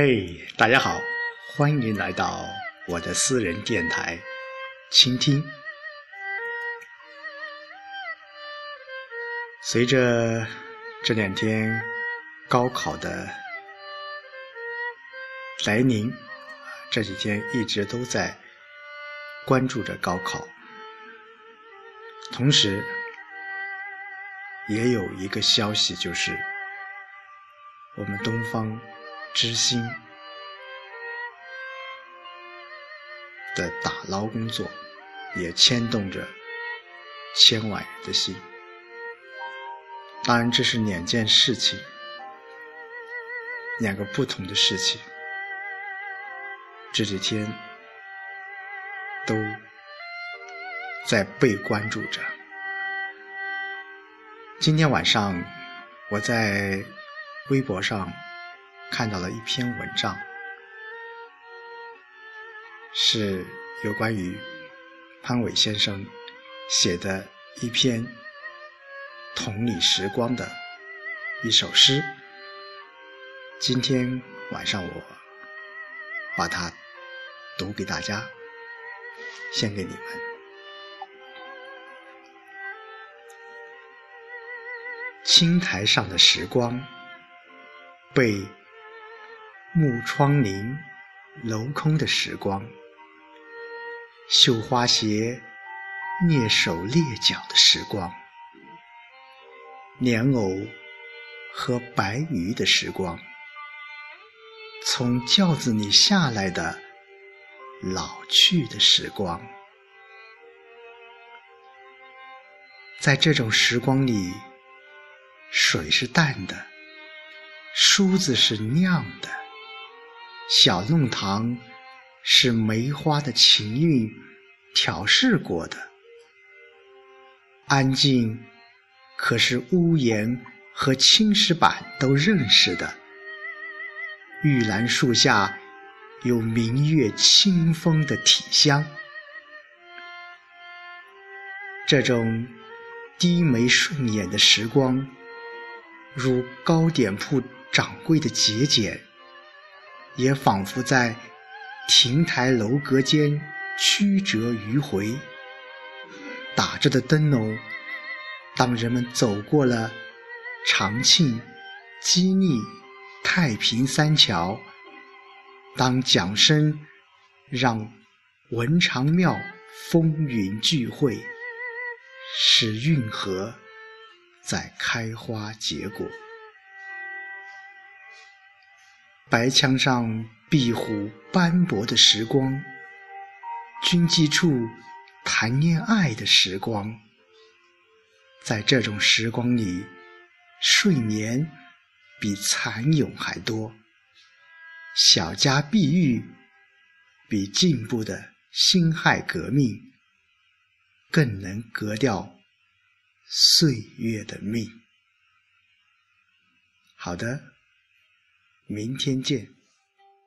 嘿，大家好，欢迎来到我的私人电台，倾听。随着这两天高考的来临，这几天一直都在关注着高考，同时也有一个消息，就是我们东方。知心的打捞工作，也牵动着千万人的心。当然，这是两件事情，两个不同的事情。这几天都在被关注着。今天晚上，我在微博上。看到了一篇文章，是有关于潘伟先生写的一篇同理时光的一首诗。今天晚上我把它读给大家，献给你们。青苔上的时光被。木窗棂，镂空的时光；绣花鞋，蹑手蹑脚的时光；莲藕和白鱼的时光；从轿子里下来的老去的时光。在这种时光里，水是淡的，梳子是亮的。小弄堂是梅花的情韵调试过的，安静可是屋檐和青石板都认识的。玉兰树下有明月清风的体香，这种低眉顺眼的时光，如糕点铺掌柜的节俭。也仿佛在亭台楼阁间曲折迂回，打着的灯笼，当人们走过了长庆、基利、太平三桥，当桨声让文昌庙风云聚会，使运河在开花结果。白墙上壁虎斑驳的时光，军机处谈恋爱的时光，在这种时光里，睡眠比蚕蛹还多，小家碧玉比进步的辛亥革命更能革掉岁月的命。好的。明天见。